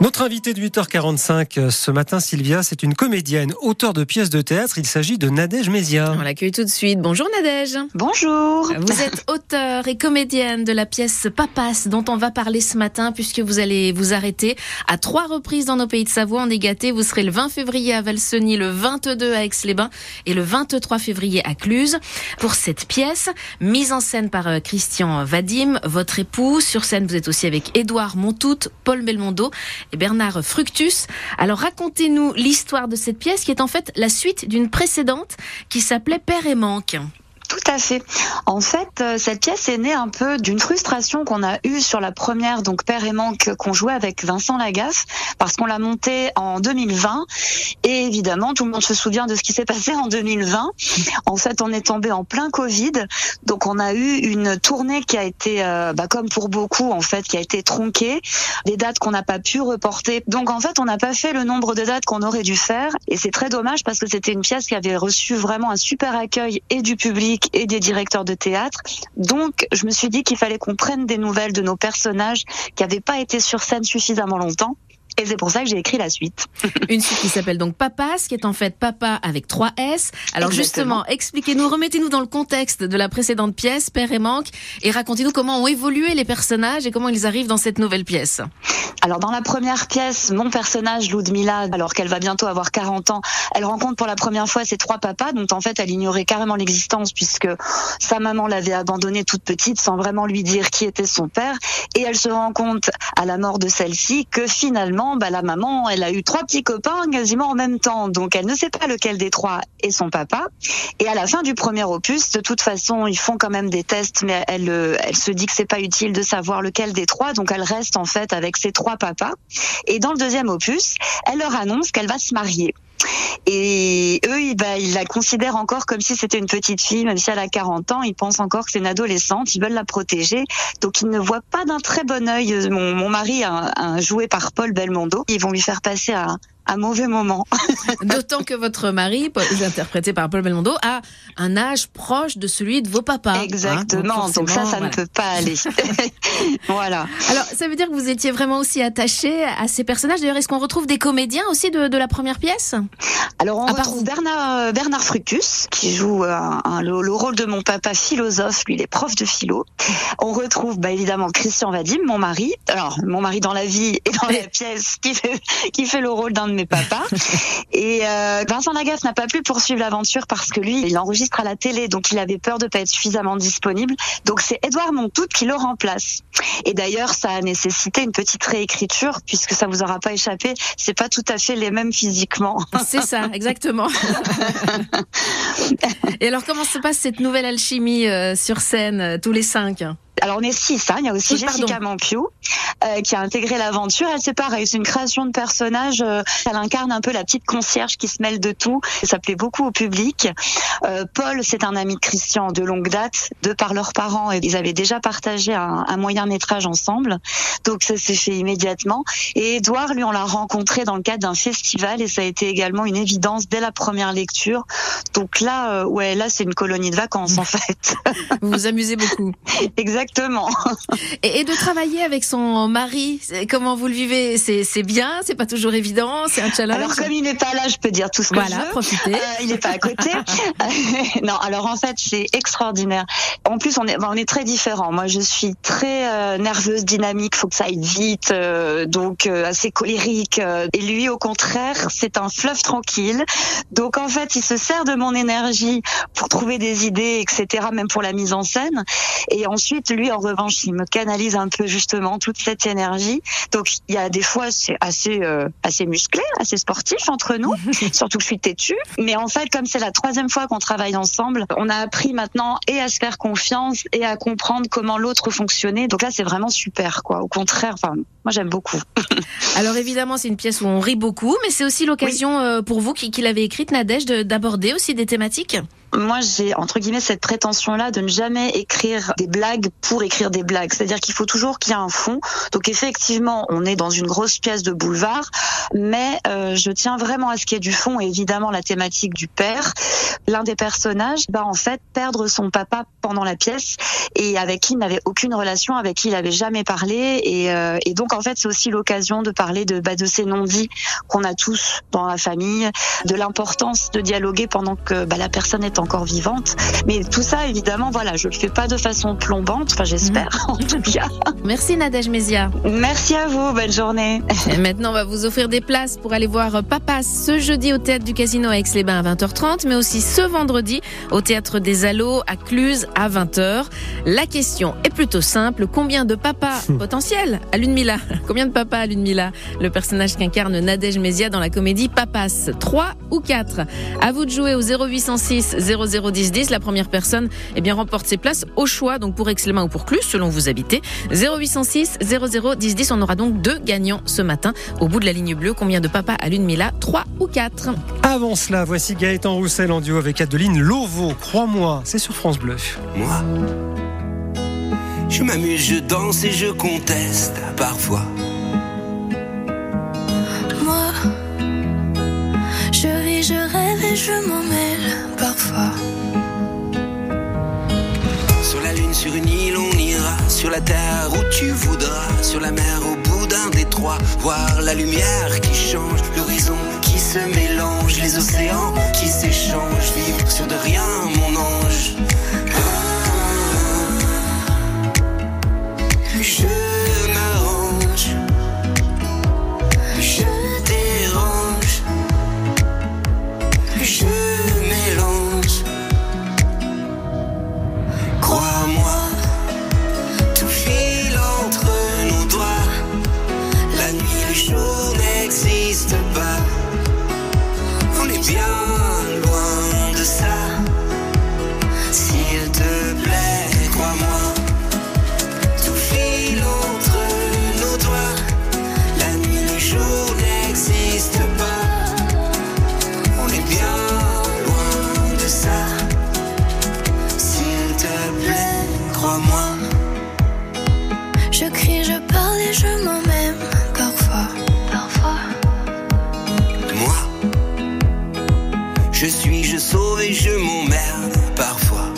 Notre invitée de 8h45 euh, ce matin, Sylvia, c'est une comédienne, auteure de pièces de théâtre. Il s'agit de Nadège Mézia. On l'accueille tout de suite. Bonjour Nadège. Bonjour. Vous êtes auteur et comédienne de la pièce Papas dont on va parler ce matin puisque vous allez vous arrêter à trois reprises dans nos pays de Savoie. On est. Vous serez le 20 février à Valseny, le 22 à Aix-les-Bains et le 23 février à Cluse pour cette pièce mise en scène par euh, Christian Vadim, votre époux. Sur scène, vous êtes aussi avec Édouard Montout, Paul Belmondo et Bernard Fructus. Alors racontez-nous l'histoire de cette pièce qui est en fait la suite d'une précédente qui s'appelait Père et Manque. Tout à fait. En fait, euh, cette pièce est née un peu d'une frustration qu'on a eue sur la première, donc Père et Manque, qu'on jouait avec Vincent Lagaffe, parce qu'on l'a montée en 2020. Et évidemment, tout le monde se souvient de ce qui s'est passé en 2020. En fait, on est tombé en plein Covid, donc on a eu une tournée qui a été, euh, bah, comme pour beaucoup, en fait, qui a été tronquée, des dates qu'on n'a pas pu reporter. Donc en fait, on n'a pas fait le nombre de dates qu'on aurait dû faire, et c'est très dommage parce que c'était une pièce qui avait reçu vraiment un super accueil et du public et des directeurs de théâtre. Donc, je me suis dit qu'il fallait qu'on prenne des nouvelles de nos personnages qui n'avaient pas été sur scène suffisamment longtemps. Et c'est pour ça que j'ai écrit la suite. Une suite qui s'appelle donc Papas, qui est en fait Papa avec trois S. Alors justement, expliquez-nous, remettez-nous dans le contexte de la précédente pièce, Père et Manque, et racontez-nous comment ont évolué les personnages et comment ils arrivent dans cette nouvelle pièce. Alors dans la première pièce, mon personnage Ludmila, alors qu'elle va bientôt avoir 40 ans, elle rencontre pour la première fois ses trois papas, dont en fait elle ignorait carrément l'existence puisque sa maman l'avait abandonnée toute petite sans vraiment lui dire qui était son père. Et elle se rend compte à la mort de celle-ci que finalement, bah, la maman, elle a eu trois petits copains quasiment en même temps, donc elle ne sait pas lequel des trois est son papa. Et à la fin du premier opus, de toute façon, ils font quand même des tests, mais elle, euh, elle se dit que c'est pas utile de savoir lequel des trois, donc elle reste en fait avec ses trois papas. Et dans le deuxième opus, elle leur annonce qu'elle va se marier. Et eux, ils, bah, la considèrent encore comme si c'était une petite fille, même si elle a 40 ans. Ils pensent encore que c'est une adolescente. Ils veulent la protéger. Donc, ils ne voient pas d'un très bon œil mon, mon mari, un, un joué par Paul Ils vont lui faire passer un, un mauvais moment. D'autant que votre mari, interprété par Paul Belmondo, a un âge proche de celui de vos papas. Hein. Exactement. donc, ça, ça ne peut pas aller. voilà. Alors, ça veut dire que vous étiez vraiment aussi attaché à ces personnages. D'ailleurs, est-ce qu'on retrouve des comédiens aussi de, de la première pièce? Alors, on retrouve Bernard, euh, Bernard Fructus, qui joue euh, un, le, rôle de mon papa philosophe. Lui, il est prof de philo. On retrouve, bah, évidemment, Christian Vadim, mon mari. Alors, mon mari dans la vie et dans la pièce, qui fait, qui fait le rôle d'un de mes papas. Et euh, Vincent Lagaffe n'a pas pu poursuivre l'aventure parce que lui, il enregistre à la télé, donc il avait peur de pas être suffisamment disponible. Donc c'est Édouard Montout qui le remplace. Et d'ailleurs, ça a nécessité une petite réécriture puisque ça vous aura pas échappé. C'est pas tout à fait les mêmes physiquement. C'est ça, exactement. Et alors, comment se passe cette nouvelle alchimie euh, sur scène, euh, tous les cinq? Alors on est six, hein. il y a aussi Jessica Mampiou euh, qui a intégré l'aventure. Elle c'est pareil, c'est une création de personnage. Euh, elle incarne un peu la petite concierge qui se mêle de tout. Ça plaît beaucoup au public. Euh, Paul, c'est un ami de Christian de longue date, de par leurs parents. Et ils avaient déjà partagé un, un moyen métrage ensemble, donc ça s'est fait immédiatement. Et Edouard, lui, on l'a rencontré dans le cadre d'un festival et ça a été également une évidence dès la première lecture. Donc là, ouais, là c'est une colonie de vacances en fait. Vous vous amusez beaucoup. Exactement. Exactement. Et, et, de travailler avec son mari, comment vous le vivez? C'est bien, c'est pas toujours évident, c'est un challenge? Alors comme il n'est pas là, je peux dire tout ce que voilà, je veux. profitez. Euh, il n'est pas à côté. non, alors en fait c'est extraordinaire. En plus on est on est très différents. Moi je suis très euh, nerveuse, dynamique, faut que ça aille vite, euh, donc assez colérique. Et lui au contraire c'est un fleuve tranquille. Donc en fait il se sert de mon énergie pour trouver des idées, etc. Même pour la mise en scène. Et ensuite lui, en revanche, il me canalise un peu justement toute cette énergie. Donc il y a des fois c'est assez euh, assez musclé, assez sportif entre nous, surtout que je suis têtue. Mais en fait, comme c'est la troisième fois qu'on travaille ensemble, on a appris maintenant et à se faire confiance et à comprendre comment l'autre fonctionnait. Donc là, c'est vraiment super, quoi. Au contraire, enfin, moi j'aime beaucoup. Alors évidemment, c'est une pièce où on rit beaucoup, mais c'est aussi l'occasion oui. euh, pour vous qui, qui l'avez écrite, Nadège, d'aborder aussi des thématiques. Moi j'ai entre guillemets cette prétention-là de ne jamais écrire des blagues pour écrire des blagues. C'est-à-dire qu'il faut toujours qu'il y ait un fond. Donc effectivement, on est dans une grosse pièce de boulevard, mais euh, je tiens vraiment à ce qu'il y ait du fond évidemment la thématique du père. L'un des personnages, bah en fait, perdre son papa pendant la pièce et avec qui il n'avait aucune relation, avec qui il avait jamais parlé et, euh, et donc en fait c'est aussi l'occasion de parler de, bah, de ces non-dits qu'on a tous dans la famille, de l'importance de dialoguer pendant que bah, la personne est encore vivante. Mais tout ça évidemment, voilà, je le fais pas de façon plombante, enfin j'espère en tout cas. Merci Nadège Mézia. Merci à vous, bonne journée. Et maintenant, on va vous offrir des places pour aller voir Papa ce jeudi au théâtre du Casino à Aix-les-Bains à 20h30, mais aussi ce vendredi au théâtre des Allos à Cluse à 20h. La question est plutôt simple combien de papas potentiels à Ludmilla? Combien de papas à Ludmilla? Le personnage qu'incarne Nadège Mézia dans la comédie Papas 3 ou 4 À vous de jouer au 0806 0010 10. La première personne eh bien, remporte ses places au choix, donc pour Aix-les-Bains ou pour Cluse, selon où vous habitez. 0806 0010 10. On aura donc deux gagnants ce matin au bout de la ligne bleue. Combien de papas à Ludmilla 3 ou 4 Avant cela, voici Gaëtan Roussel en duo avec Adeline Lovo. Crois-moi, c'est sur France Bleu. Moi, je m'amuse, je danse et je conteste parfois. Moi, je vis, je rêve et je m'en Sur la terre où tu voudras. Sur la mer, au bout d'un détroit. Voir la lumière qui change, l'horizon qui se mélange. Les océans qui s'échangent. Vivre sur de rien, crois-moi. Je crie, je parle et je m'en même parfois. Parfois. Moi, je suis, je sauve et je m'emmerde parfois.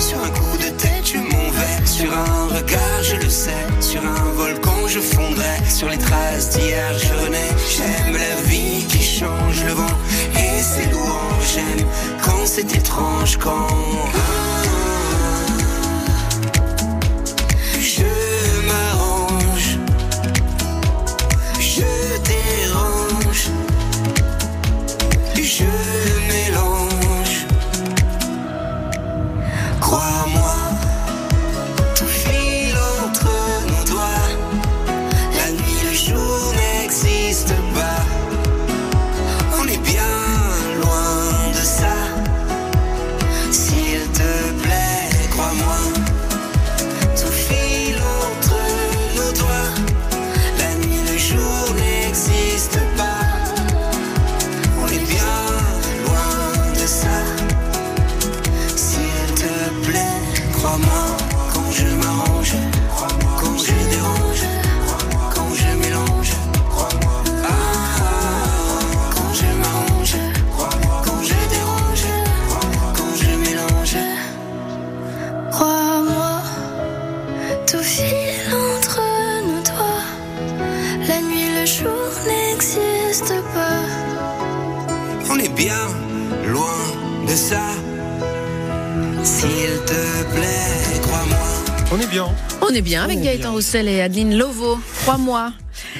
Sur un coup de tête, je m'en vais. Sur un regard, je le sais. Sur un volcan, je fondrai. Sur les traces d'hier, je renais. J'aime la vie c'est étrange, quand. Bien. On est bien avec On Gaëtan bien. Roussel et Adeline Lovo. Trois mois.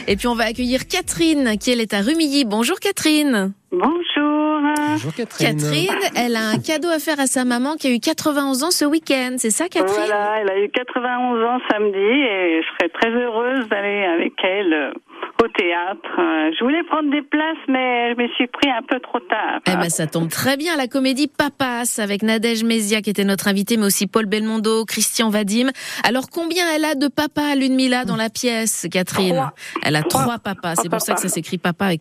Et puis on va accueillir Catherine, qui elle est à Rumilly. Bonjour Catherine. Bonjour. Bonjour Catherine. Catherine, elle a un cadeau à faire à sa maman qui a eu 91 ans ce week-end. C'est ça Catherine? Voilà, elle a eu 91 ans samedi et je serais très heureuse d'aller avec théâtre. Euh, Je voulais prendre des places, mais je me suis pris un peu trop tard. Eh ben, ça tombe très bien, la comédie Papas avec Nadège Mézia qui était notre invitée, mais aussi Paul Belmondo, Christian Vadim. Alors, combien elle a de papas à Ludmilla dans la pièce, Catherine? Trois. Elle a Trois. trois papas. C'est pour ça que ça s'écrit papa avec